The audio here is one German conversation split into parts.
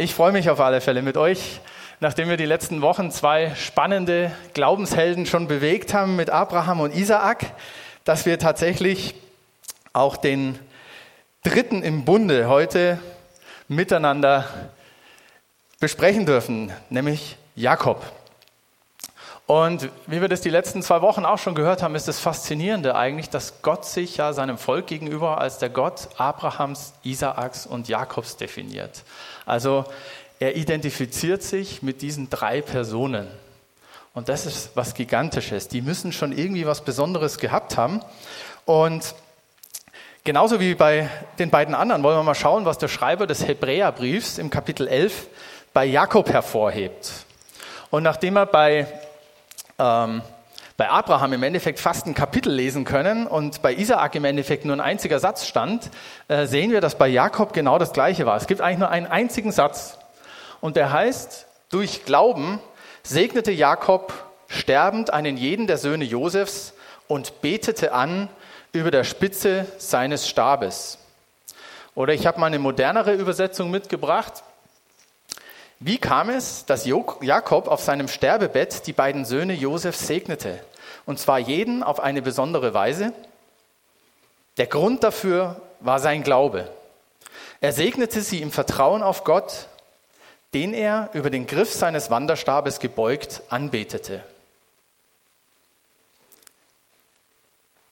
Ich freue mich auf alle Fälle mit euch, nachdem wir die letzten Wochen zwei spannende Glaubenshelden schon bewegt haben mit Abraham und Isaak, dass wir tatsächlich auch den dritten im Bunde heute miteinander besprechen dürfen, nämlich Jakob. Und wie wir das die letzten zwei Wochen auch schon gehört haben, ist das Faszinierende eigentlich, dass Gott sich ja seinem Volk gegenüber als der Gott Abrahams, Isaaks und Jakobs definiert. Also er identifiziert sich mit diesen drei Personen. Und das ist was Gigantisches. Die müssen schon irgendwie was Besonderes gehabt haben. Und genauso wie bei den beiden anderen wollen wir mal schauen, was der Schreiber des Hebräerbriefs im Kapitel 11 bei Jakob hervorhebt. Und nachdem er bei ähm, bei Abraham im Endeffekt fast ein Kapitel lesen können und bei Isaak im Endeffekt nur ein einziger Satz stand, äh, sehen wir, dass bei Jakob genau das Gleiche war. Es gibt eigentlich nur einen einzigen Satz und der heißt, durch Glauben segnete Jakob sterbend einen jeden der Söhne Josefs und betete an über der Spitze seines Stabes. Oder ich habe mal eine modernere Übersetzung mitgebracht. Wie kam es, dass Jakob auf seinem Sterbebett die beiden Söhne Josef segnete? Und zwar jeden auf eine besondere Weise. Der Grund dafür war sein Glaube. Er segnete sie im Vertrauen auf Gott, den er über den Griff seines Wanderstabes gebeugt anbetete.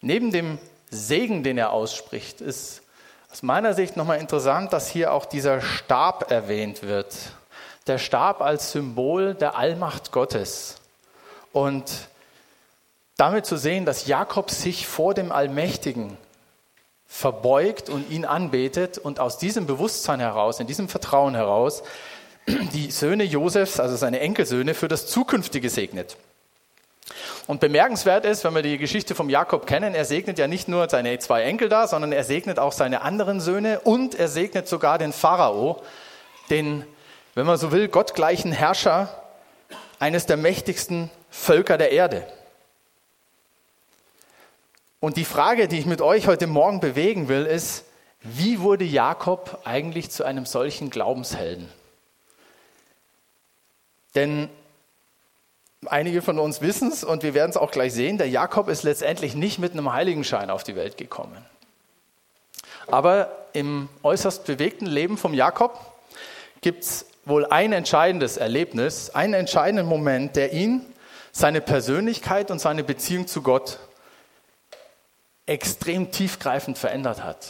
Neben dem Segen, den er ausspricht, ist aus meiner Sicht nochmal interessant, dass hier auch dieser Stab erwähnt wird der Stab als Symbol der Allmacht Gottes. Und damit zu sehen, dass Jakob sich vor dem Allmächtigen verbeugt und ihn anbetet und aus diesem Bewusstsein heraus, in diesem Vertrauen heraus, die Söhne Josefs, also seine Enkelsöhne, für das Zukünftige segnet. Und bemerkenswert ist, wenn wir die Geschichte vom Jakob kennen, er segnet ja nicht nur seine zwei Enkel da, sondern er segnet auch seine anderen Söhne und er segnet sogar den Pharao, den wenn man so will, gottgleichen Herrscher eines der mächtigsten Völker der Erde. Und die Frage, die ich mit euch heute Morgen bewegen will, ist, wie wurde Jakob eigentlich zu einem solchen Glaubenshelden? Denn einige von uns wissen es und wir werden es auch gleich sehen, der Jakob ist letztendlich nicht mit einem Heiligenschein auf die Welt gekommen. Aber im äußerst bewegten Leben vom Jakob gibt es wohl ein entscheidendes Erlebnis, einen entscheidenden Moment, der ihn, seine Persönlichkeit und seine Beziehung zu Gott extrem tiefgreifend verändert hat.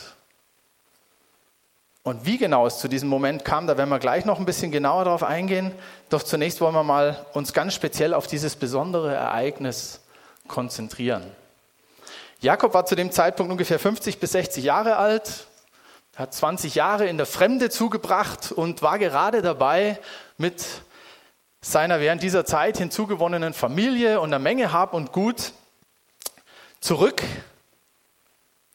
Und wie genau es zu diesem Moment kam, da werden wir gleich noch ein bisschen genauer darauf eingehen. Doch zunächst wollen wir mal uns ganz speziell auf dieses besondere Ereignis konzentrieren. Jakob war zu dem Zeitpunkt ungefähr 50 bis 60 Jahre alt, hat 20 Jahre in der Fremde zugebracht und war gerade dabei, mit seiner während dieser Zeit hinzugewonnenen Familie und einer Menge Hab und Gut zurück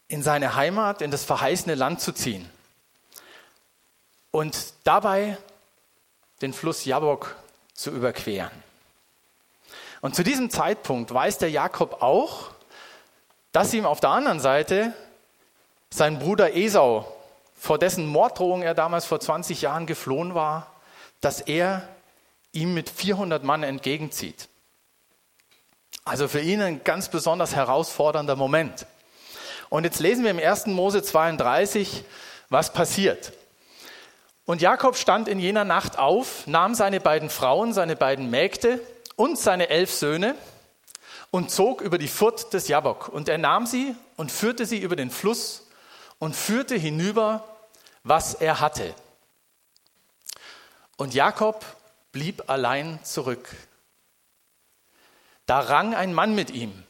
in seine Heimat, in das verheißene Land zu ziehen. Und dabei den Fluss Jabok zu überqueren. Und zu diesem Zeitpunkt weiß der Jakob auch, dass ihm auf der anderen Seite sein Bruder Esau vor dessen Morddrohung er damals vor 20 Jahren geflohen war, dass er ihm mit 400 Mann entgegenzieht. Also für ihn ein ganz besonders herausfordernder Moment. Und jetzt lesen wir im 1. Mose 32, was passiert. Und Jakob stand in jener Nacht auf, nahm seine beiden Frauen, seine beiden Mägde und seine elf Söhne und zog über die Furt des Jabok. Und er nahm sie und führte sie über den Fluss und führte hinüber was er hatte. Und Jakob blieb allein zurück. Da rang ein Mann mit ihm,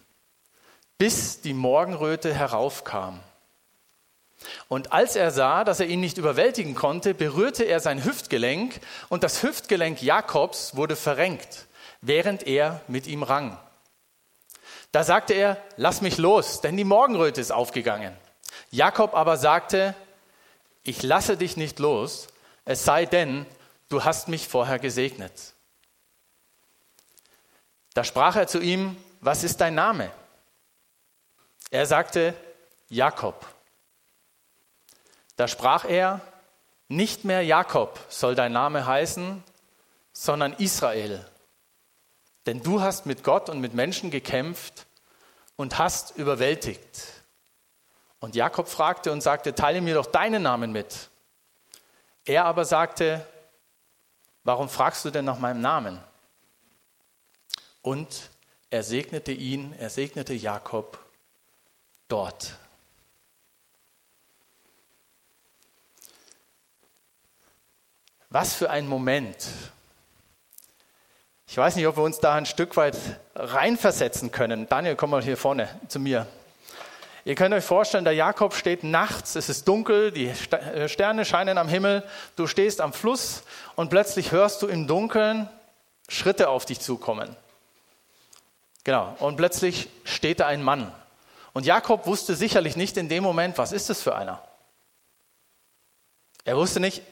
bis die Morgenröte heraufkam. Und als er sah, dass er ihn nicht überwältigen konnte, berührte er sein Hüftgelenk und das Hüftgelenk Jakobs wurde verrenkt, während er mit ihm rang. Da sagte er, lass mich los, denn die Morgenröte ist aufgegangen. Jakob aber sagte, ich lasse dich nicht los, es sei denn, du hast mich vorher gesegnet. Da sprach er zu ihm, was ist dein Name? Er sagte, Jakob. Da sprach er, nicht mehr Jakob soll dein Name heißen, sondern Israel. Denn du hast mit Gott und mit Menschen gekämpft und hast überwältigt. Und Jakob fragte und sagte, teile mir doch deinen Namen mit. Er aber sagte, warum fragst du denn nach meinem Namen? Und er segnete ihn, er segnete Jakob dort. Was für ein Moment. Ich weiß nicht, ob wir uns da ein Stück weit reinversetzen können. Daniel, komm mal hier vorne zu mir. Ihr könnt euch vorstellen, der Jakob steht nachts, es ist dunkel, die äh, Sterne scheinen am Himmel, du stehst am Fluss und plötzlich hörst du im Dunkeln Schritte auf dich zukommen. Genau, und plötzlich steht da ein Mann. Und Jakob wusste sicherlich nicht in dem Moment, was ist das für einer? Er wusste nicht,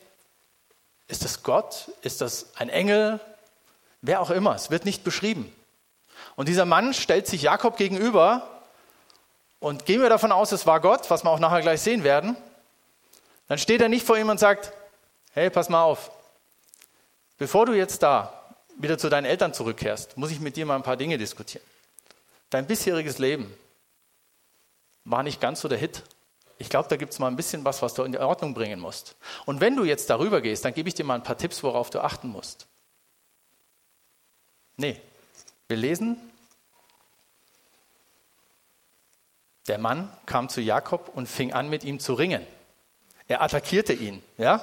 ist das Gott? Ist das ein Engel? Wer auch immer, es wird nicht beschrieben. Und dieser Mann stellt sich Jakob gegenüber und gehen wir davon aus, es war Gott, was wir auch nachher gleich sehen werden, dann steht er nicht vor ihm und sagt, hey, pass mal auf, bevor du jetzt da wieder zu deinen Eltern zurückkehrst, muss ich mit dir mal ein paar Dinge diskutieren. Dein bisheriges Leben war nicht ganz so der Hit. Ich glaube, da gibt es mal ein bisschen was, was du in Ordnung bringen musst. Und wenn du jetzt darüber gehst, dann gebe ich dir mal ein paar Tipps, worauf du achten musst. Nee, wir lesen Der Mann kam zu Jakob und fing an, mit ihm zu ringen. Er attackierte ihn, ja?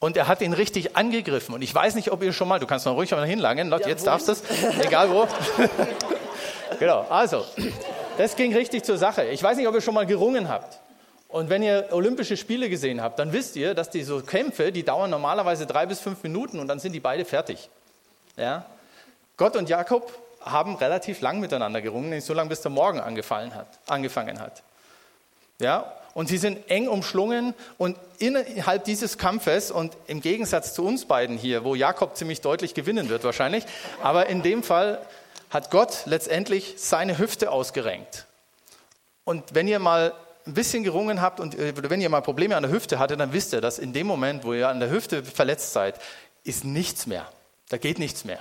Und er hat ihn richtig angegriffen. Und ich weiß nicht, ob ihr schon mal, du kannst noch ruhig mal hinlangen, ja, jetzt darfst du es, egal wo. genau, also, das ging richtig zur Sache. Ich weiß nicht, ob ihr schon mal gerungen habt. Und wenn ihr Olympische Spiele gesehen habt, dann wisst ihr, dass diese Kämpfe, die dauern normalerweise drei bis fünf Minuten und dann sind die beide fertig. Ja? Gott und Jakob haben relativ lang miteinander gerungen, nicht so lange, bis der Morgen angefallen hat, angefangen hat. Ja, und sie sind eng umschlungen und innerhalb dieses Kampfes und im Gegensatz zu uns beiden hier, wo Jakob ziemlich deutlich gewinnen wird wahrscheinlich, aber in dem Fall hat Gott letztendlich seine Hüfte ausgerenkt. Und wenn ihr mal ein bisschen gerungen habt und äh, wenn ihr mal Probleme an der Hüfte hattet, dann wisst ihr, dass in dem Moment, wo ihr an der Hüfte verletzt seid, ist nichts mehr. Da geht nichts mehr.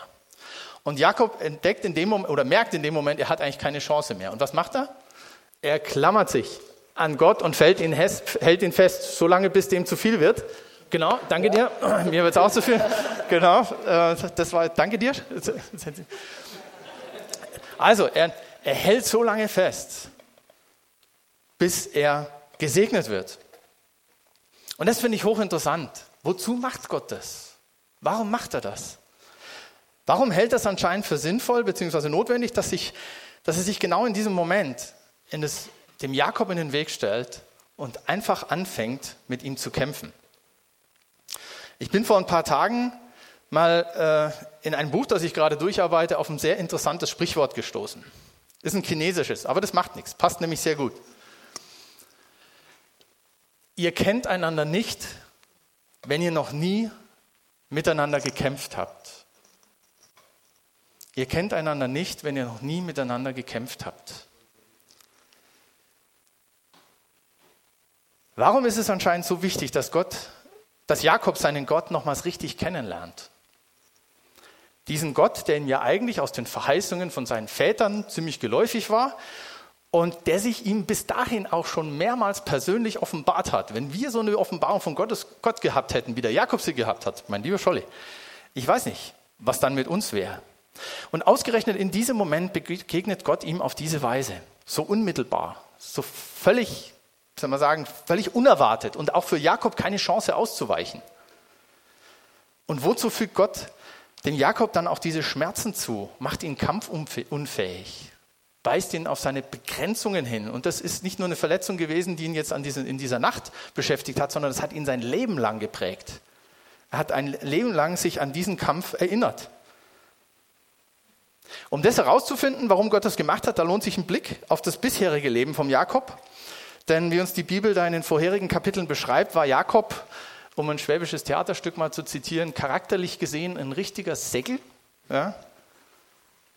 Und Jakob entdeckt in dem Moment oder merkt in dem Moment, er hat eigentlich keine Chance mehr. Und was macht er? Er klammert sich an Gott und hält ihn, hält ihn fest, solange bis dem zu viel wird. Genau, danke dir. Mir wird es auch zu viel. Genau, äh, das war, danke dir. Also, er, er hält so lange fest, bis er gesegnet wird. Und das finde ich hochinteressant. Wozu macht Gott das? Warum macht er das? Warum hält das anscheinend für sinnvoll bzw. notwendig, dass, sich, dass er sich genau in diesem Moment in das, dem Jakob in den Weg stellt und einfach anfängt, mit ihm zu kämpfen? Ich bin vor ein paar Tagen mal äh, in ein Buch, das ich gerade durcharbeite, auf ein sehr interessantes Sprichwort gestoßen. Ist ein chinesisches, aber das macht nichts, passt nämlich sehr gut. Ihr kennt einander nicht, wenn ihr noch nie miteinander gekämpft habt. Ihr kennt einander nicht, wenn ihr noch nie miteinander gekämpft habt. Warum ist es anscheinend so wichtig, dass Gott, dass Jakob seinen Gott nochmals richtig kennenlernt? Diesen Gott, der ihm ja eigentlich aus den Verheißungen von seinen Vätern ziemlich geläufig war und der sich ihm bis dahin auch schon mehrmals persönlich offenbart hat. Wenn wir so eine Offenbarung von Gottes Gott gehabt hätten, wie der Jakob sie gehabt hat, mein lieber Scholli, ich weiß nicht, was dann mit uns wäre. Und ausgerechnet in diesem Moment begegnet Gott ihm auf diese Weise, so unmittelbar, so völlig, soll man sagen, völlig unerwartet und auch für Jakob keine Chance auszuweichen. Und wozu fügt Gott dem Jakob dann auch diese Schmerzen zu, macht ihn kampfunfähig, weist ihn auf seine Begrenzungen hin. Und das ist nicht nur eine Verletzung gewesen, die ihn jetzt an diese, in dieser Nacht beschäftigt hat, sondern das hat ihn sein Leben lang geprägt. Er hat ein Leben lang sich an diesen Kampf erinnert. Um das herauszufinden, warum Gott das gemacht hat, da lohnt sich ein Blick auf das bisherige Leben von Jakob. Denn wie uns die Bibel da in den vorherigen Kapiteln beschreibt, war Jakob, um ein schwäbisches Theaterstück mal zu zitieren, charakterlich gesehen ein richtiger Säckel. Ja?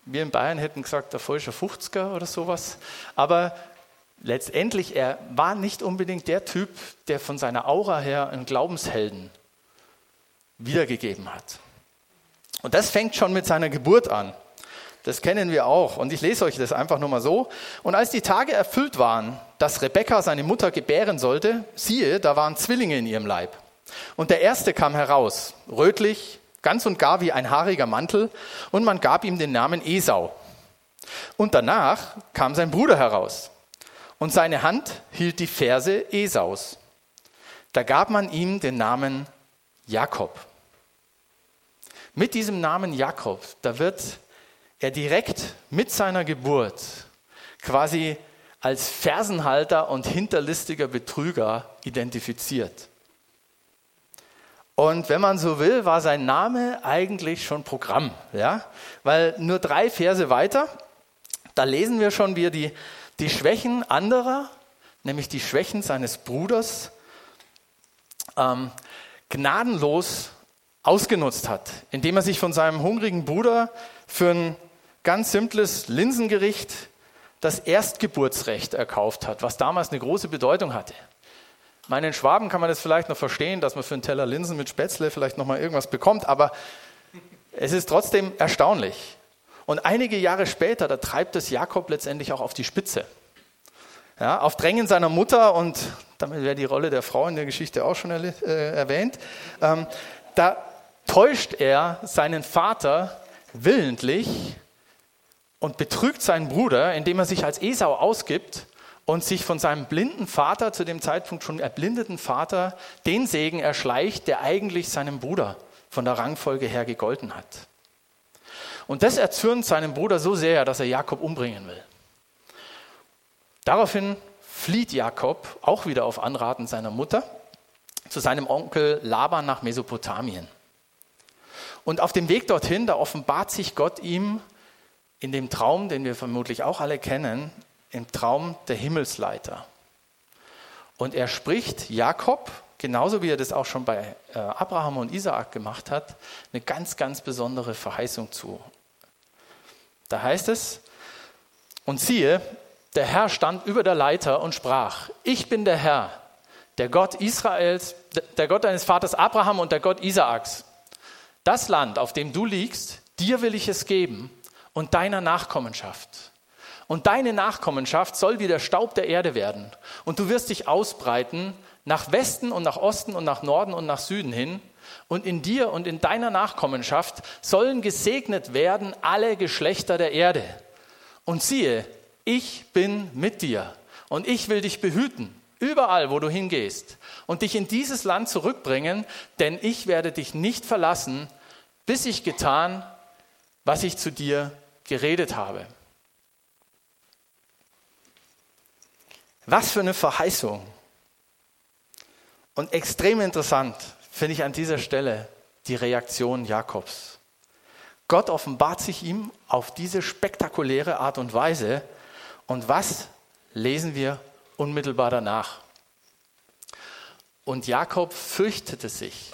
Wir in Bayern hätten gesagt, der falsche 50er oder sowas. Aber letztendlich, er war nicht unbedingt der Typ, der von seiner Aura her einen Glaubenshelden wiedergegeben hat. Und das fängt schon mit seiner Geburt an. Das kennen wir auch. Und ich lese euch das einfach nur mal so. Und als die Tage erfüllt waren, dass Rebekka seine Mutter gebären sollte, siehe, da waren Zwillinge in ihrem Leib. Und der erste kam heraus, rötlich, ganz und gar wie ein haariger Mantel, und man gab ihm den Namen Esau. Und danach kam sein Bruder heraus, und seine Hand hielt die Verse Esaus. Da gab man ihm den Namen Jakob. Mit diesem Namen Jakob, da wird er direkt mit seiner Geburt quasi als Fersenhalter und hinterlistiger Betrüger identifiziert. Und wenn man so will, war sein Name eigentlich schon Programm, ja? Weil nur drei Verse weiter, da lesen wir schon, wie er die, die Schwächen anderer, nämlich die Schwächen seines Bruders, ähm, gnadenlos ausgenutzt hat, indem er sich von seinem hungrigen Bruder für ein ganz simples Linsengericht das Erstgeburtsrecht erkauft hat, was damals eine große Bedeutung hatte. Meinen Schwaben kann man das vielleicht noch verstehen, dass man für einen Teller Linsen mit Spätzle vielleicht noch mal irgendwas bekommt, aber es ist trotzdem erstaunlich. Und einige Jahre später, da treibt es Jakob letztendlich auch auf die Spitze. Ja, auf Drängen seiner Mutter, und damit wäre die Rolle der Frau in der Geschichte auch schon äh, erwähnt, ähm, da täuscht er seinen Vater willentlich und betrügt seinen Bruder, indem er sich als Esau ausgibt und sich von seinem blinden Vater, zu dem Zeitpunkt schon erblindeten Vater, den Segen erschleicht, der eigentlich seinem Bruder von der Rangfolge her gegolten hat. Und das erzürnt seinen Bruder so sehr, dass er Jakob umbringen will. Daraufhin flieht Jakob, auch wieder auf Anraten seiner Mutter, zu seinem Onkel Laban nach Mesopotamien. Und auf dem Weg dorthin, da offenbart sich Gott ihm in dem Traum, den wir vermutlich auch alle kennen, im Traum der Himmelsleiter. Und er spricht Jakob, genauso wie er das auch schon bei äh, Abraham und Isaak gemacht hat, eine ganz, ganz besondere Verheißung zu. Da heißt es, und siehe, der Herr stand über der Leiter und sprach, ich bin der Herr, der Gott Israels, der Gott deines Vaters Abraham und der Gott Isaaks. Das Land, auf dem du liegst, dir will ich es geben und deiner Nachkommenschaft. Und deine Nachkommenschaft soll wie der Staub der Erde werden. Und du wirst dich ausbreiten nach Westen und nach Osten und nach Norden und nach Süden hin. Und in dir und in deiner Nachkommenschaft sollen gesegnet werden alle Geschlechter der Erde. Und siehe, ich bin mit dir und ich will dich behüten, überall, wo du hingehst, und dich in dieses Land zurückbringen, denn ich werde dich nicht verlassen, bis ich getan, was ich zu dir geredet habe. Was für eine Verheißung. Und extrem interessant finde ich an dieser Stelle die Reaktion Jakobs. Gott offenbart sich ihm auf diese spektakuläre Art und Weise. Und was lesen wir unmittelbar danach? Und Jakob fürchtete sich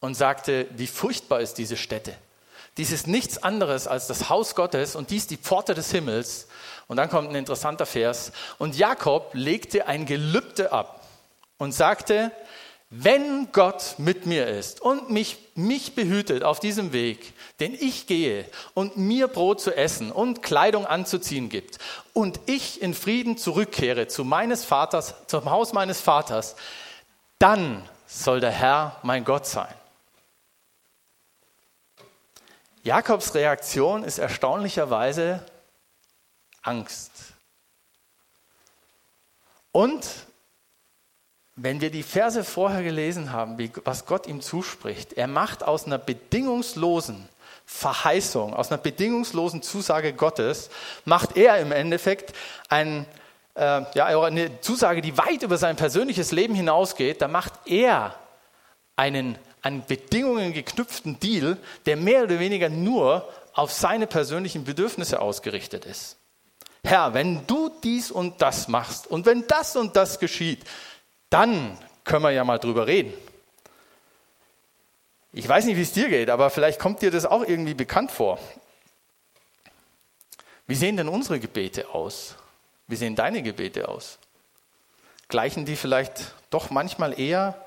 und sagte, wie furchtbar ist diese Stätte. Dies ist nichts anderes als das Haus Gottes und dies die Pforte des Himmels. Und dann kommt ein interessanter Vers. Und Jakob legte ein Gelübde ab und sagte, wenn Gott mit mir ist und mich, mich behütet auf diesem Weg, den ich gehe und mir Brot zu essen und Kleidung anzuziehen gibt und ich in Frieden zurückkehre zu meines Vaters, zum Haus meines Vaters, dann soll der Herr mein Gott sein. Jakobs Reaktion ist erstaunlicherweise Angst. Und wenn wir die Verse vorher gelesen haben, wie, was Gott ihm zuspricht, er macht aus einer bedingungslosen Verheißung, aus einer bedingungslosen Zusage Gottes, macht er im Endeffekt ein, äh, ja, eine Zusage, die weit über sein persönliches Leben hinausgeht. Da macht er einen an Bedingungen geknüpften Deal, der mehr oder weniger nur auf seine persönlichen Bedürfnisse ausgerichtet ist. Herr, wenn du dies und das machst und wenn das und das geschieht, dann können wir ja mal drüber reden. Ich weiß nicht, wie es dir geht, aber vielleicht kommt dir das auch irgendwie bekannt vor. Wie sehen denn unsere Gebete aus? Wie sehen deine Gebete aus? Gleichen die vielleicht doch manchmal eher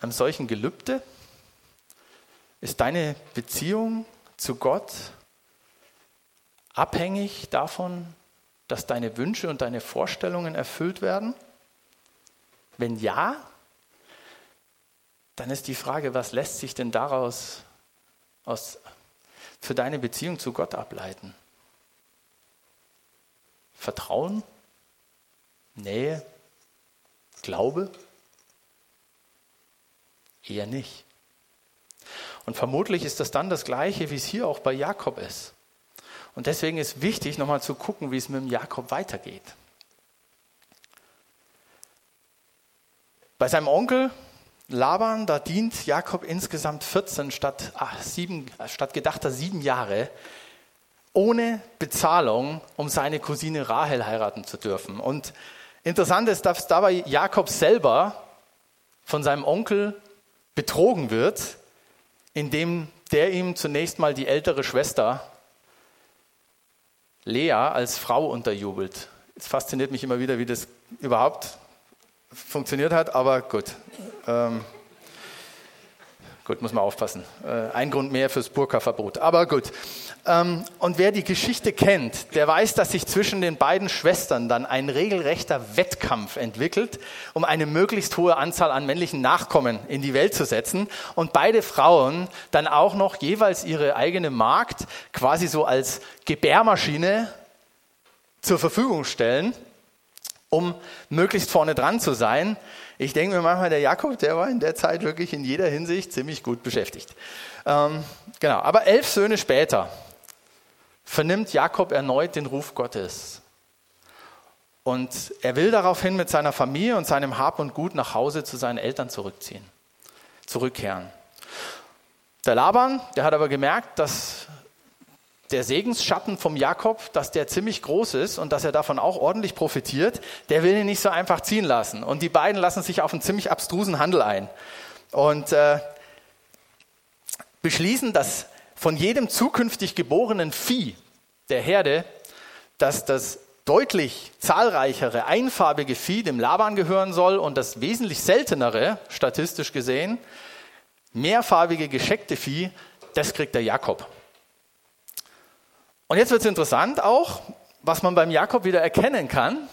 einem solchen Gelübde? Ist deine Beziehung zu Gott abhängig davon, dass deine Wünsche und deine Vorstellungen erfüllt werden? Wenn ja, dann ist die Frage, was lässt sich denn daraus aus, für deine Beziehung zu Gott ableiten? Vertrauen? Nähe? Glaube? Eher nicht. Und vermutlich ist das dann das Gleiche, wie es hier auch bei Jakob ist. Und deswegen ist wichtig, nochmal zu gucken, wie es mit dem Jakob weitergeht. Bei seinem Onkel Laban, da dient Jakob insgesamt 14 statt, ach, sieben, statt gedachter sieben Jahre ohne Bezahlung, um seine Cousine Rahel heiraten zu dürfen. Und interessant ist, dass dabei Jakob selber von seinem Onkel betrogen wird, indem der ihm zunächst mal die ältere Schwester Lea als Frau unterjubelt. Es fasziniert mich immer wieder, wie das überhaupt funktioniert hat, aber gut. Ähm, gut, muss man aufpassen. Äh, ein Grund mehr fürs Burka-Verbot. Aber gut. Ähm, und wer die Geschichte kennt, der weiß, dass sich zwischen den beiden Schwestern dann ein regelrechter Wettkampf entwickelt, um eine möglichst hohe Anzahl an männlichen Nachkommen in die Welt zu setzen. Und beide Frauen dann auch noch jeweils ihre eigene Magd quasi so als Gebärmaschine zur Verfügung stellen um möglichst vorne dran zu sein. Ich denke mir manchmal, der Jakob, der war in der Zeit wirklich in jeder Hinsicht ziemlich gut beschäftigt. Ähm, genau, aber elf Söhne später vernimmt Jakob erneut den Ruf Gottes. Und er will daraufhin mit seiner Familie und seinem Hab und Gut nach Hause zu seinen Eltern zurückziehen, zurückkehren. Der Laban, der hat aber gemerkt, dass der Segensschatten vom Jakob, dass der ziemlich groß ist und dass er davon auch ordentlich profitiert, der will ihn nicht so einfach ziehen lassen. Und die beiden lassen sich auf einen ziemlich abstrusen Handel ein und äh, beschließen, dass von jedem zukünftig geborenen Vieh der Herde, dass das deutlich zahlreichere, einfarbige Vieh dem Laban gehören soll und das wesentlich seltenere, statistisch gesehen, mehrfarbige, gescheckte Vieh, das kriegt der Jakob. Und jetzt wird es interessant auch, was man beim Jakob wieder erkennen kann.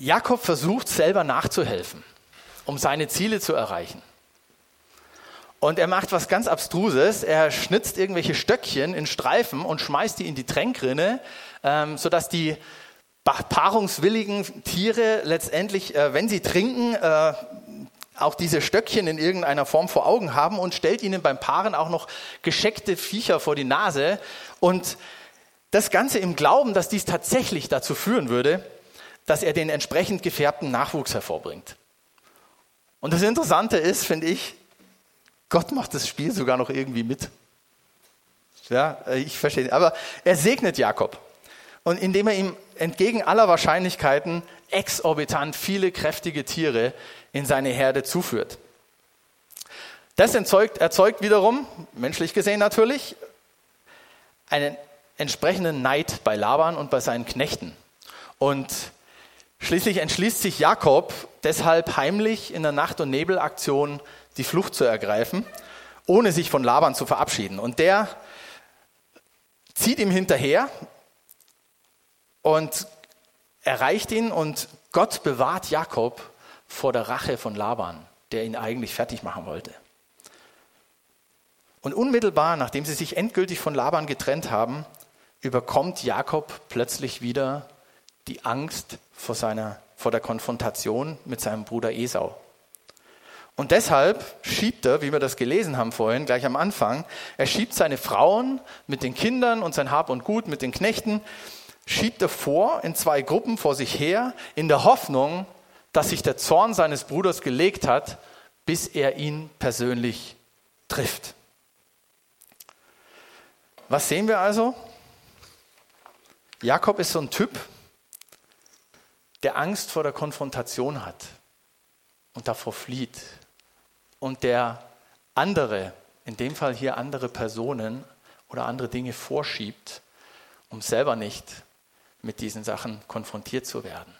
Jakob versucht selber nachzuhelfen, um seine Ziele zu erreichen. Und er macht was ganz Abstruses. Er schnitzt irgendwelche Stöckchen in Streifen und schmeißt die in die Tränkrinne, ähm, sodass die paarungswilligen Tiere letztendlich, äh, wenn sie trinken, äh, auch diese Stöckchen in irgendeiner Form vor Augen haben und stellt ihnen beim Paaren auch noch gescheckte Viecher vor die Nase. Und das Ganze im Glauben, dass dies tatsächlich dazu führen würde, dass er den entsprechend gefärbten Nachwuchs hervorbringt. Und das Interessante ist, finde ich, Gott macht das Spiel sogar noch irgendwie mit. Ja, ich verstehe. Aber er segnet Jakob. Und indem er ihm entgegen aller Wahrscheinlichkeiten exorbitant viele kräftige Tiere in seine Herde zuführt. Das erzeugt, erzeugt wiederum, menschlich gesehen natürlich, einen entsprechenden Neid bei Laban und bei seinen Knechten. Und schließlich entschließt sich Jakob deshalb heimlich in der Nacht- und Nebelaktion die Flucht zu ergreifen, ohne sich von Laban zu verabschieden. Und der zieht ihm hinterher und erreicht ihn und Gott bewahrt Jakob vor der Rache von Laban, der ihn eigentlich fertig machen wollte. Und unmittelbar, nachdem sie sich endgültig von Laban getrennt haben, überkommt Jakob plötzlich wieder die Angst vor, seiner, vor der Konfrontation mit seinem Bruder Esau. Und deshalb schiebt er, wie wir das gelesen haben vorhin, gleich am Anfang, er schiebt seine Frauen mit den Kindern und sein Hab und Gut mit den Knechten, schiebt er vor in zwei Gruppen vor sich her, in der Hoffnung, dass sich der Zorn seines Bruders gelegt hat, bis er ihn persönlich trifft. Was sehen wir also? Jakob ist so ein Typ, der Angst vor der Konfrontation hat und davor flieht und der andere, in dem Fall hier andere Personen oder andere Dinge vorschiebt um selber nicht mit diesen Sachen konfrontiert zu werden.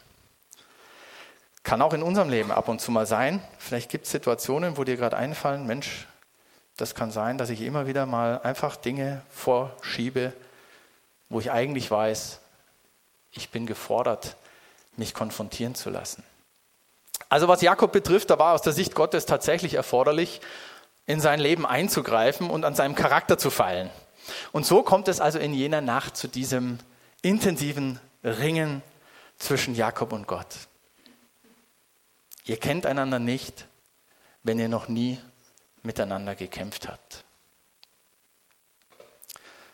Kann auch in unserem Leben ab und zu mal sein. Vielleicht gibt es Situationen, wo dir gerade einfallen, Mensch, das kann sein, dass ich immer wieder mal einfach Dinge vorschiebe, wo ich eigentlich weiß, ich bin gefordert, mich konfrontieren zu lassen. Also was Jakob betrifft, da war aus der Sicht Gottes tatsächlich erforderlich, in sein Leben einzugreifen und an seinem Charakter zu feilen. Und so kommt es also in jener Nacht zu diesem intensiven Ringen zwischen Jakob und Gott. Ihr kennt einander nicht, wenn ihr noch nie miteinander gekämpft habt.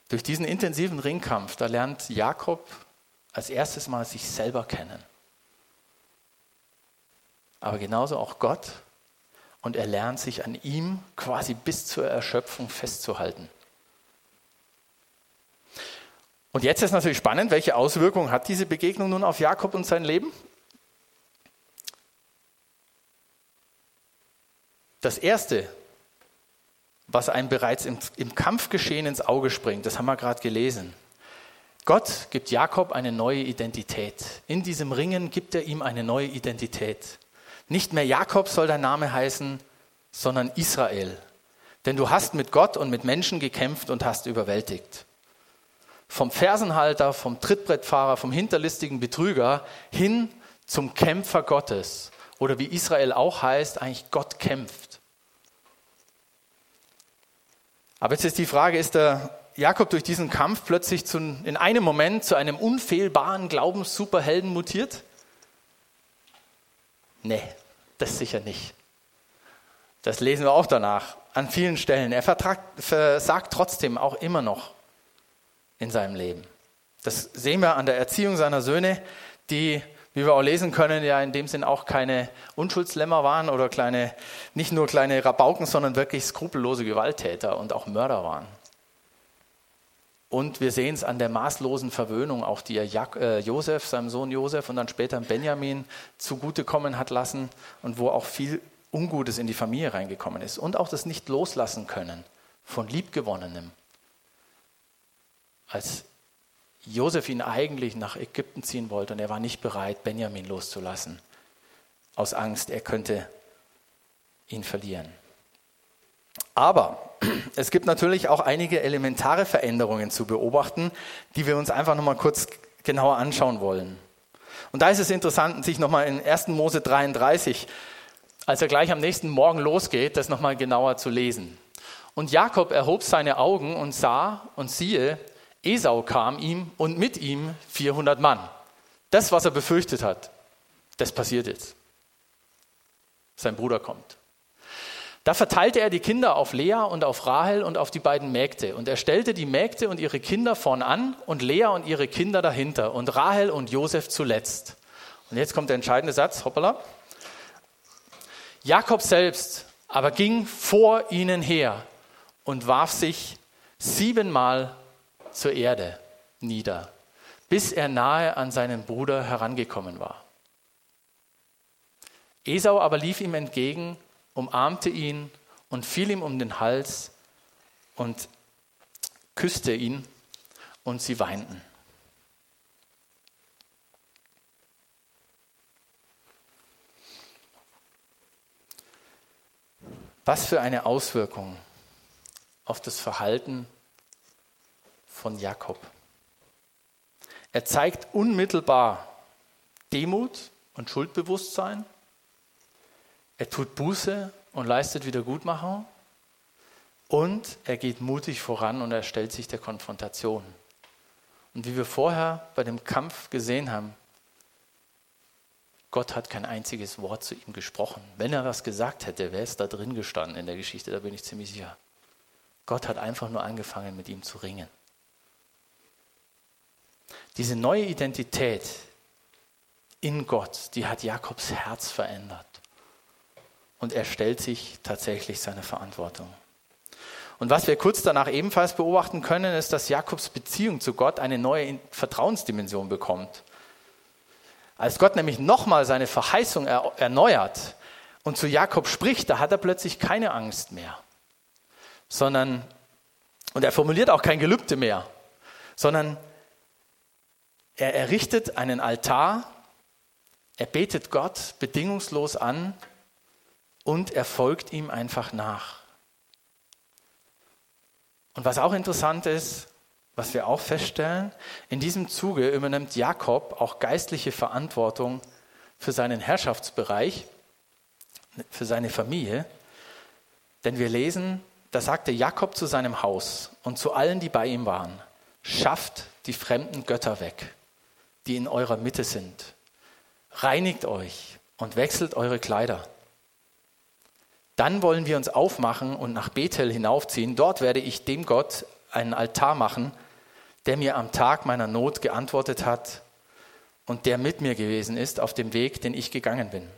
Durch diesen intensiven Ringkampf, da lernt Jakob als erstes Mal sich selber kennen. Aber genauso auch Gott und er lernt sich an ihm quasi bis zur Erschöpfung festzuhalten. Und jetzt ist natürlich spannend, welche Auswirkungen hat diese Begegnung nun auf Jakob und sein Leben? Das Erste, was einem bereits im, im Kampfgeschehen ins Auge springt, das haben wir gerade gelesen. Gott gibt Jakob eine neue Identität. In diesem Ringen gibt er ihm eine neue Identität. Nicht mehr Jakob soll dein Name heißen, sondern Israel. Denn du hast mit Gott und mit Menschen gekämpft und hast überwältigt. Vom Fersenhalter, vom Trittbrettfahrer, vom hinterlistigen Betrüger hin zum Kämpfer Gottes. Oder wie Israel auch heißt, eigentlich Gott kämpft. Aber jetzt ist die Frage, ist der Jakob durch diesen Kampf plötzlich zu, in einem Moment zu einem unfehlbaren Glaubenssuperhelden mutiert? Nee, das sicher nicht. Das lesen wir auch danach an vielen Stellen. Er vertragt, versagt trotzdem auch immer noch in seinem Leben. Das sehen wir an der Erziehung seiner Söhne, die, wie wir auch lesen können, ja in dem Sinn auch keine Unschuldslämmer waren oder kleine, nicht nur kleine Rabauken, sondern wirklich skrupellose Gewalttäter und auch Mörder waren. Und wir sehen es an der maßlosen Verwöhnung, auch die er Jak äh, Josef, seinem Sohn Josef und dann später Benjamin zugutekommen hat lassen und wo auch viel Ungutes in die Familie reingekommen ist. Und auch das nicht loslassen können von Liebgewonnenem. Als Josef ihn eigentlich nach Ägypten ziehen wollte und er war nicht bereit, Benjamin loszulassen, aus Angst, er könnte ihn verlieren. Aber es gibt natürlich auch einige elementare Veränderungen zu beobachten, die wir uns einfach nochmal kurz genauer anschauen wollen. Und da ist es interessant, sich nochmal in 1. Mose 33, als er gleich am nächsten Morgen losgeht, das nochmal genauer zu lesen. Und Jakob erhob seine Augen und sah und siehe, Esau kam ihm und mit ihm 400 Mann. Das, was er befürchtet hat, das passiert jetzt. Sein Bruder kommt. Da verteilte er die Kinder auf Lea und auf Rahel und auf die beiden Mägde. Und er stellte die Mägde und ihre Kinder vorn an und Lea und ihre Kinder dahinter und Rahel und Josef zuletzt. Und jetzt kommt der entscheidende Satz, hoppala. Jakob selbst aber ging vor ihnen her und warf sich siebenmal zur Erde nieder, bis er nahe an seinen Bruder herangekommen war. Esau aber lief ihm entgegen umarmte ihn und fiel ihm um den Hals und küsste ihn und sie weinten. Was für eine Auswirkung auf das Verhalten von Jakob. Er zeigt unmittelbar Demut und Schuldbewusstsein er tut Buße und leistet Wiedergutmachung. Und er geht mutig voran und er stellt sich der Konfrontation. Und wie wir vorher bei dem Kampf gesehen haben, Gott hat kein einziges Wort zu ihm gesprochen. Wenn er was gesagt hätte, wäre es da drin gestanden in der Geschichte, da bin ich ziemlich sicher. Gott hat einfach nur angefangen, mit ihm zu ringen. Diese neue Identität in Gott, die hat Jakobs Herz verändert und er stellt sich tatsächlich seiner Verantwortung. Und was wir kurz danach ebenfalls beobachten können, ist, dass Jakobs Beziehung zu Gott eine neue Vertrauensdimension bekommt. Als Gott nämlich nochmal seine Verheißung erneuert und zu Jakob spricht, da hat er plötzlich keine Angst mehr, sondern, und er formuliert auch kein Gelübde mehr, sondern Er errichtet einen Altar, er betet Gott bedingungslos an und er folgt ihm einfach nach. Und was auch interessant ist, was wir auch feststellen, in diesem Zuge übernimmt Jakob auch geistliche Verantwortung für seinen Herrschaftsbereich, für seine Familie. Denn wir lesen, da sagte Jakob zu seinem Haus und zu allen, die bei ihm waren, schafft die fremden Götter weg, die in eurer Mitte sind. Reinigt euch und wechselt eure Kleider. Dann wollen wir uns aufmachen und nach Bethel hinaufziehen. Dort werde ich dem Gott einen Altar machen, der mir am Tag meiner Not geantwortet hat und der mit mir gewesen ist auf dem Weg, den ich gegangen bin.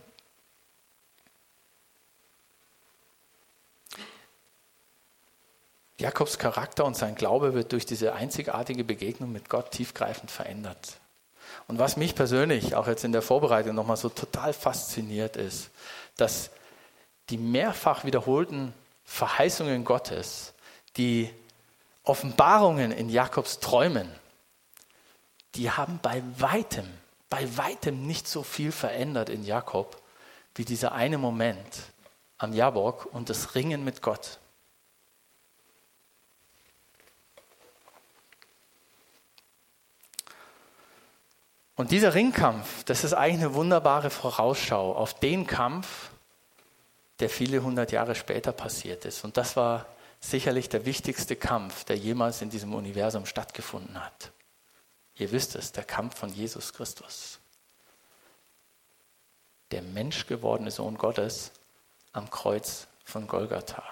Jakobs Charakter und sein Glaube wird durch diese einzigartige Begegnung mit Gott tiefgreifend verändert. Und was mich persönlich auch jetzt in der Vorbereitung nochmal so total fasziniert ist, dass die mehrfach wiederholten Verheißungen Gottes, die Offenbarungen in Jakobs Träumen, die haben bei weitem, bei weitem nicht so viel verändert in Jakob wie dieser eine Moment am Jabok und das Ringen mit Gott. Und dieser Ringkampf, das ist eigentlich eine wunderbare Vorausschau auf den Kampf, der viele hundert Jahre später passiert ist. Und das war sicherlich der wichtigste Kampf, der jemals in diesem Universum stattgefunden hat. Ihr wisst es, der Kampf von Jesus Christus. Der menschgewordene Sohn Gottes am Kreuz von Golgatha.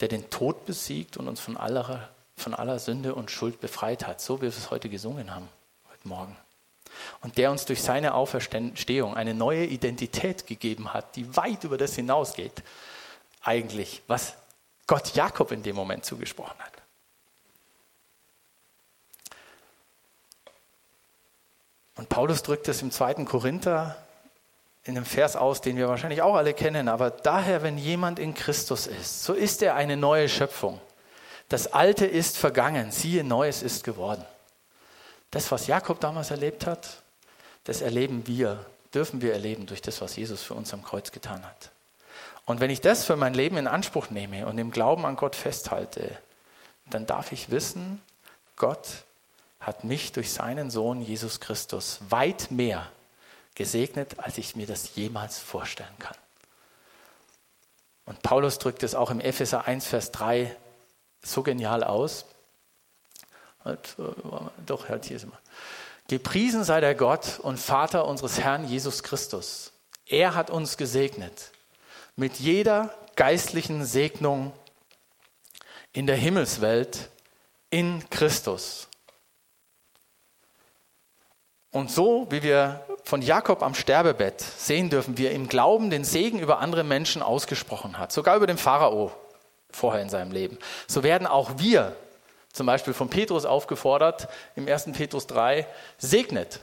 Der den Tod besiegt und uns von aller, von aller Sünde und Schuld befreit hat, so wie wir es heute gesungen haben, heute Morgen. Und der uns durch seine Auferstehung eine neue Identität gegeben hat, die weit über das hinausgeht, eigentlich, was Gott Jakob in dem Moment zugesprochen hat. Und Paulus drückt es im zweiten Korinther in einem Vers aus, den wir wahrscheinlich auch alle kennen. Aber daher, wenn jemand in Christus ist, so ist er eine neue Schöpfung. Das Alte ist vergangen, siehe, Neues ist geworden. Das, was Jakob damals erlebt hat, das erleben wir, dürfen wir erleben durch das, was Jesus für uns am Kreuz getan hat. Und wenn ich das für mein Leben in Anspruch nehme und im Glauben an Gott festhalte, dann darf ich wissen, Gott hat mich durch seinen Sohn Jesus Christus weit mehr gesegnet, als ich mir das jemals vorstellen kann. Und Paulus drückt es auch im Epheser 1, Vers 3 so genial aus. Halt, äh, doch, halt hier sind wir. Gepriesen sei der Gott und Vater unseres Herrn Jesus Christus. Er hat uns gesegnet mit jeder geistlichen Segnung in der Himmelswelt in Christus. Und so, wie wir von Jakob am Sterbebett sehen dürfen, wie er im Glauben den Segen über andere Menschen ausgesprochen hat, sogar über den Pharao vorher in seinem Leben, so werden auch wir zum Beispiel von Petrus aufgefordert, im 1. Petrus 3, segnet.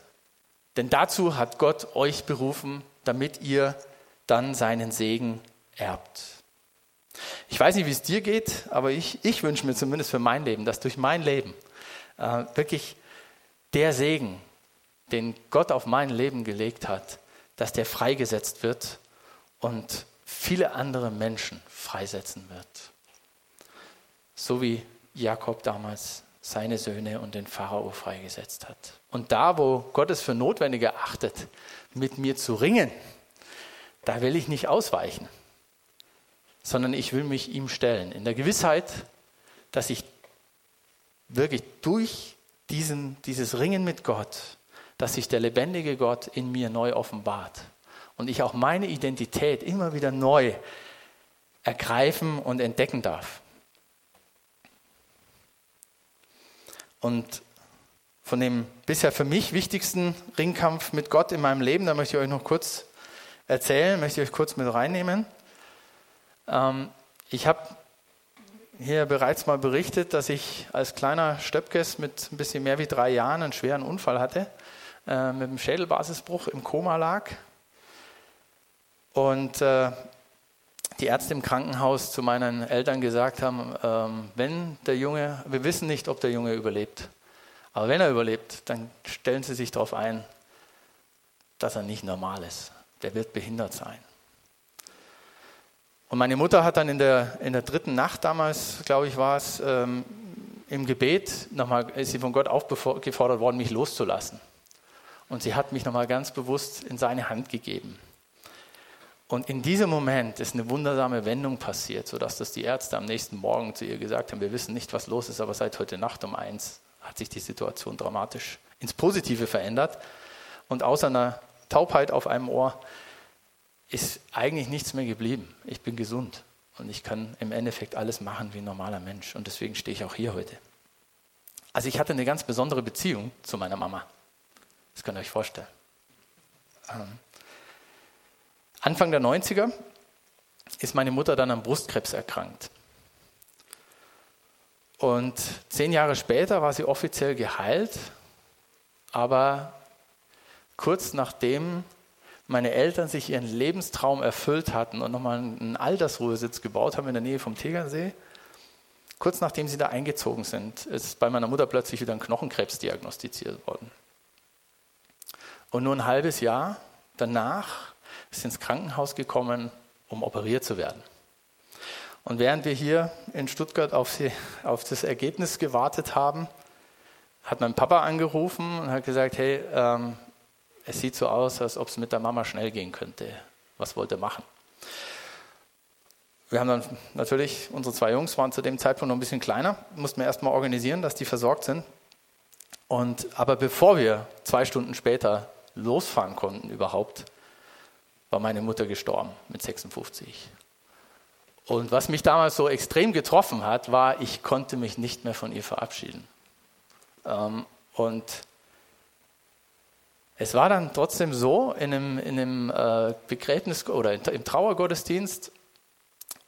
Denn dazu hat Gott euch berufen, damit ihr dann seinen Segen erbt. Ich weiß nicht, wie es dir geht, aber ich, ich wünsche mir zumindest für mein Leben, dass durch mein Leben äh, wirklich der Segen, den Gott auf mein Leben gelegt hat, dass der freigesetzt wird und viele andere Menschen freisetzen wird. So wie Jakob damals seine Söhne und den Pharao freigesetzt hat. Und da, wo Gott es für notwendig erachtet, mit mir zu ringen, da will ich nicht ausweichen, sondern ich will mich ihm stellen. In der Gewissheit, dass ich wirklich durch diesen, dieses Ringen mit Gott, dass sich der lebendige Gott in mir neu offenbart und ich auch meine Identität immer wieder neu ergreifen und entdecken darf. Und von dem bisher für mich wichtigsten Ringkampf mit Gott in meinem Leben, da möchte ich euch noch kurz erzählen, möchte ich euch kurz mit reinnehmen. Ähm, ich habe hier bereits mal berichtet, dass ich als kleiner Stöpkes mit ein bisschen mehr wie drei Jahren einen schweren Unfall hatte, äh, mit einem Schädelbasisbruch im Koma lag. Und äh, die Ärzte im Krankenhaus zu meinen Eltern gesagt haben, ähm, wenn der Junge, wir wissen nicht, ob der Junge überlebt, Aber wenn er überlebt, dann stellen Sie sich darauf ein, dass er nicht normal ist. Der wird behindert sein. Und meine Mutter hat dann in der, in der dritten Nacht damals, glaube ich, war es, ähm, im Gebet nochmal, ist sie von Gott aufgefordert worden, mich loszulassen. Und sie hat mich nochmal ganz bewusst in seine Hand gegeben. Und in diesem Moment ist eine wundersame Wendung passiert, sodass das die Ärzte am nächsten Morgen zu ihr gesagt haben, wir wissen nicht, was los ist, aber seit heute Nacht um eins hat sich die Situation dramatisch ins Positive verändert. Und außer einer Taubheit auf einem Ohr ist eigentlich nichts mehr geblieben. Ich bin gesund und ich kann im Endeffekt alles machen wie ein normaler Mensch. Und deswegen stehe ich auch hier heute. Also ich hatte eine ganz besondere Beziehung zu meiner Mama. Das könnt ihr euch vorstellen. Ähm, Anfang der 90er ist meine Mutter dann am Brustkrebs erkrankt. Und zehn Jahre später war sie offiziell geheilt, aber kurz nachdem meine Eltern sich ihren Lebenstraum erfüllt hatten und nochmal einen Altersruhesitz gebaut haben in der Nähe vom Tegernsee, kurz nachdem sie da eingezogen sind, ist bei meiner Mutter plötzlich wieder ein Knochenkrebs diagnostiziert worden. Und nur ein halbes Jahr danach ist ins Krankenhaus gekommen, um operiert zu werden. Und während wir hier in Stuttgart auf, sie, auf das Ergebnis gewartet haben, hat mein Papa angerufen und hat gesagt, hey, ähm, es sieht so aus, als ob es mit der Mama schnell gehen könnte. Was wollt ihr machen? Wir haben dann natürlich, unsere zwei Jungs waren zu dem Zeitpunkt noch ein bisschen kleiner, mussten wir erstmal organisieren, dass die versorgt sind. Und, aber bevor wir zwei Stunden später losfahren konnten überhaupt, war meine Mutter gestorben mit 56. Und was mich damals so extrem getroffen hat, war, ich konnte mich nicht mehr von ihr verabschieden. Ähm, und es war dann trotzdem so, in einem, in einem äh, Begräbnis- oder im Trauergottesdienst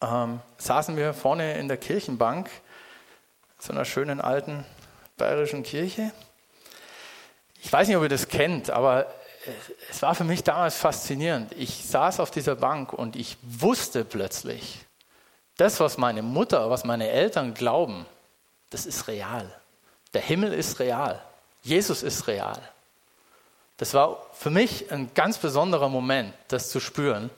ähm, saßen wir vorne in der Kirchenbank, so einer schönen alten bayerischen Kirche. Ich weiß nicht, ob ihr das kennt, aber es war für mich damals faszinierend. Ich saß auf dieser Bank und ich wusste plötzlich, das, was meine Mutter, was meine Eltern glauben, das ist real. Der Himmel ist real. Jesus ist real. Das war für mich ein ganz besonderer Moment, das zu spüren.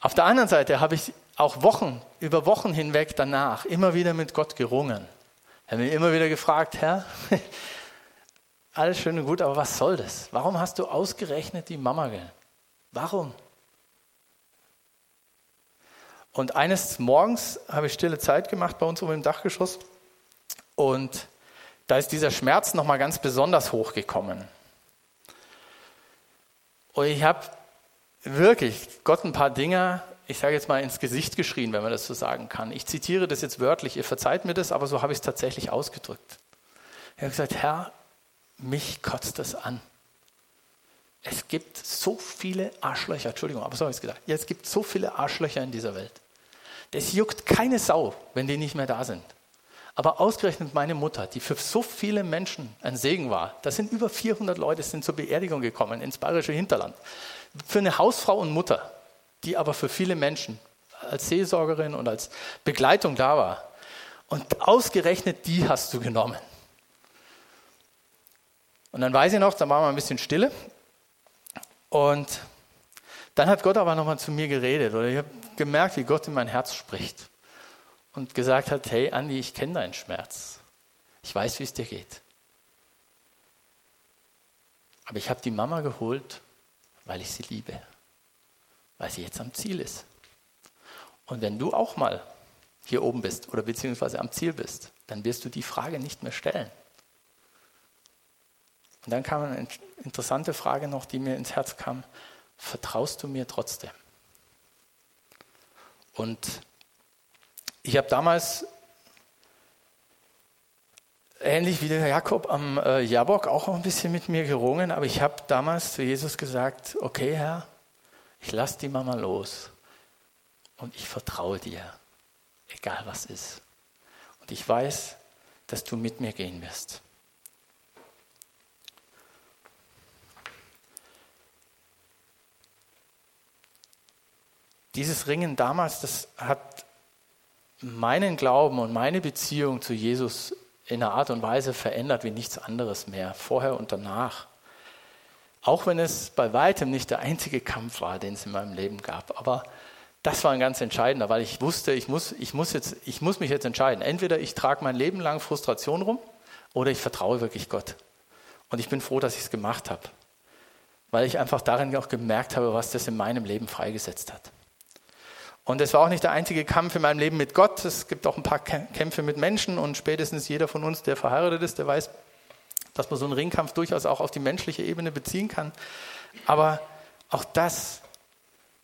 Auf der anderen Seite habe ich auch Wochen, über Wochen hinweg danach immer wieder mit Gott gerungen. Er hat mich immer wieder gefragt, Herr, alles schön und gut, aber was soll das? Warum hast du ausgerechnet die Mama gell? Warum? Und eines Morgens habe ich stille Zeit gemacht bei uns oben im Dachgeschoss und da ist dieser Schmerz nochmal ganz besonders hochgekommen. Und ich habe wirklich Gott ein paar Dinge, ich sage jetzt mal, ins Gesicht geschrien, wenn man das so sagen kann. Ich zitiere das jetzt wörtlich, ihr verzeiht mir das, aber so habe ich es tatsächlich ausgedrückt. Ich habe gesagt, Herr, mich kotzt das an. Es gibt so viele Arschlöcher, Entschuldigung, aber so habe ich es gesagt. Ja, es gibt so viele Arschlöcher in dieser Welt. Das juckt keine Sau, wenn die nicht mehr da sind. Aber ausgerechnet meine Mutter, die für so viele Menschen ein Segen war, da sind über 400 Leute sind zur Beerdigung gekommen ins bayerische Hinterland. Für eine Hausfrau und Mutter, die aber für viele Menschen als Seelsorgerin und als Begleitung da war. Und ausgerechnet die hast du genommen. Und dann weiß ich noch, da war mal ein bisschen Stille. Und dann hat Gott aber nochmal zu mir geredet. Oder ich habe gemerkt, wie Gott in mein Herz spricht und gesagt hat, hey Andi, ich kenne deinen Schmerz. Ich weiß, wie es dir geht. Aber ich habe die Mama geholt, weil ich sie liebe, weil sie jetzt am Ziel ist. Und wenn du auch mal hier oben bist oder beziehungsweise am Ziel bist, dann wirst du die Frage nicht mehr stellen. Und dann kam eine interessante Frage noch, die mir ins Herz kam. Vertraust du mir trotzdem? Und ich habe damals, ähnlich wie der Jakob am äh, Jabok, auch ein bisschen mit mir gerungen, aber ich habe damals zu Jesus gesagt, okay Herr, ich lasse die Mama los und ich vertraue dir, egal was ist. Und ich weiß, dass du mit mir gehen wirst. Dieses Ringen damals, das hat meinen Glauben und meine Beziehung zu Jesus in einer Art und Weise verändert wie nichts anderes mehr, vorher und danach. Auch wenn es bei weitem nicht der einzige Kampf war, den es in meinem Leben gab. Aber das war ein ganz entscheidender, weil ich wusste, ich muss, ich muss, jetzt, ich muss mich jetzt entscheiden. Entweder ich trage mein Leben lang Frustration rum oder ich vertraue wirklich Gott. Und ich bin froh, dass ich es gemacht habe, weil ich einfach darin auch gemerkt habe, was das in meinem Leben freigesetzt hat. Und es war auch nicht der einzige Kampf in meinem Leben mit Gott. Es gibt auch ein paar Kämpfe mit Menschen und spätestens jeder von uns, der verheiratet ist, der weiß, dass man so einen Ringkampf durchaus auch auf die menschliche Ebene beziehen kann. Aber auch das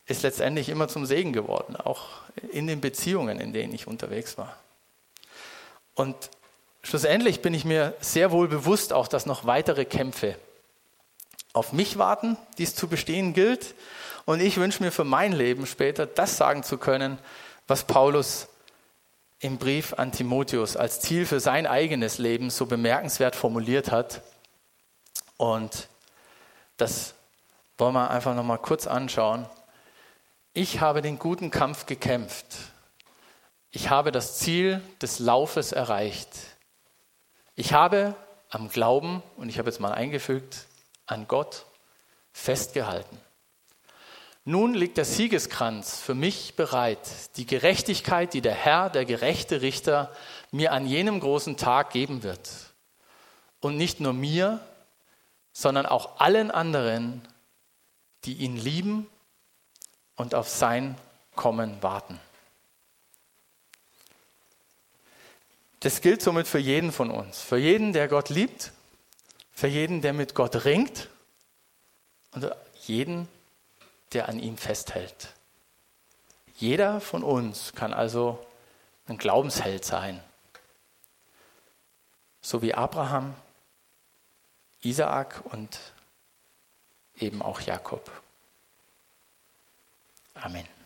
ist letztendlich immer zum Segen geworden, auch in den Beziehungen, in denen ich unterwegs war. Und schlussendlich bin ich mir sehr wohl bewusst auch, dass noch weitere Kämpfe auf mich warten, die es zu bestehen gilt. Und ich wünsche mir für mein Leben später das sagen zu können, was Paulus im Brief an Timotheus als Ziel für sein eigenes Leben so bemerkenswert formuliert hat. Und das wollen wir einfach noch mal kurz anschauen. Ich habe den guten Kampf gekämpft. Ich habe das Ziel des Laufes erreicht. Ich habe am Glauben, und ich habe jetzt mal eingefügt, an Gott festgehalten. Nun liegt der Siegeskranz für mich bereit, die Gerechtigkeit, die der Herr, der gerechte Richter, mir an jenem großen Tag geben wird. Und nicht nur mir, sondern auch allen anderen, die ihn lieben und auf sein Kommen warten. Das gilt somit für jeden von uns, für jeden, der Gott liebt, für jeden, der mit Gott ringt und jeden, der an ihm festhält. Jeder von uns kann also ein Glaubensheld sein, so wie Abraham, Isaak und eben auch Jakob. Amen.